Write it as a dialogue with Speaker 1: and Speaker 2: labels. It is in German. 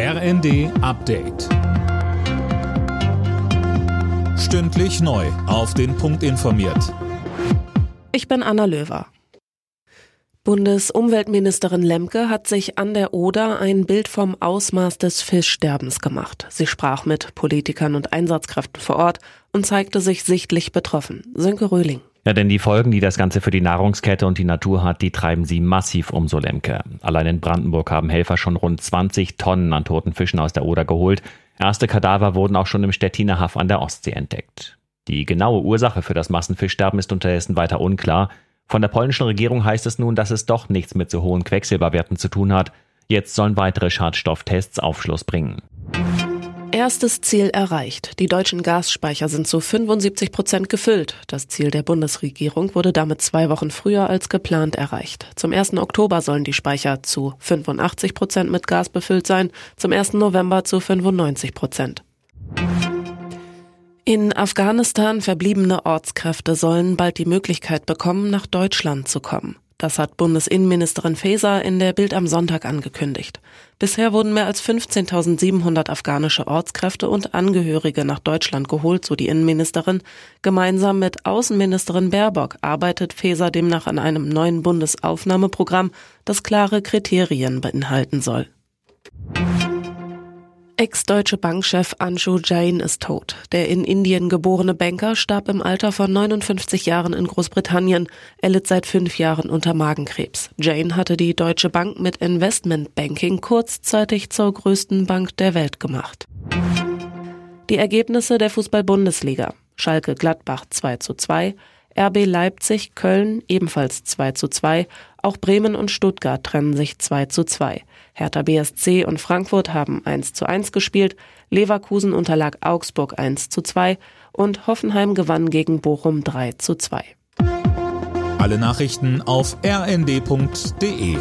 Speaker 1: RND Update. Stündlich neu. Auf den Punkt informiert.
Speaker 2: Ich bin Anna Löwer. Bundesumweltministerin Lemke hat sich an der Oder ein Bild vom Ausmaß des Fischsterbens gemacht. Sie sprach mit Politikern und Einsatzkräften vor Ort und zeigte sich sichtlich betroffen. Sönke Röhling.
Speaker 3: Ja, denn die Folgen, die das Ganze für die Nahrungskette und die Natur hat, die treiben sie massiv um, so Lemke. Allein in Brandenburg haben Helfer schon rund 20 Tonnen an toten Fischen aus der Oder geholt. Erste Kadaver wurden auch schon im Stettiner Haff an der Ostsee entdeckt. Die genaue Ursache für das Massenfischsterben ist unterdessen weiter unklar. Von der polnischen Regierung heißt es nun, dass es doch nichts mit so hohen Quecksilberwerten zu tun hat. Jetzt sollen weitere Schadstofftests Aufschluss bringen.
Speaker 2: Erstes Ziel erreicht. Die deutschen Gasspeicher sind zu 75 Prozent gefüllt. Das Ziel der Bundesregierung wurde damit zwei Wochen früher als geplant erreicht. Zum 1. Oktober sollen die Speicher zu 85 Prozent mit Gas befüllt sein, zum 1. November zu 95 Prozent. In Afghanistan verbliebene Ortskräfte sollen bald die Möglichkeit bekommen, nach Deutschland zu kommen. Das hat Bundesinnenministerin Faeser in der Bild am Sonntag angekündigt. Bisher wurden mehr als 15.700 afghanische Ortskräfte und Angehörige nach Deutschland geholt, so die Innenministerin. Gemeinsam mit Außenministerin Baerbock arbeitet Faeser demnach an einem neuen Bundesaufnahmeprogramm, das klare Kriterien beinhalten soll. Ex-deutsche Bankchef Anshu Jain ist tot. Der in Indien geborene Banker starb im Alter von 59 Jahren in Großbritannien. Er litt seit fünf Jahren unter Magenkrebs. Jain hatte die Deutsche Bank mit Investmentbanking kurzzeitig zur größten Bank der Welt gemacht. Die Ergebnisse der Fußball-Bundesliga. Schalke Gladbach 2 zu 2, RB Leipzig Köln ebenfalls 2 zu 2, auch Bremen und Stuttgart trennen sich 2 zu 2. Hertha BSC und Frankfurt haben 1 zu 1 gespielt, Leverkusen unterlag Augsburg 1 zu 2 und Hoffenheim gewann gegen Bochum 3 zu 2.
Speaker 1: Alle Nachrichten auf rnd.de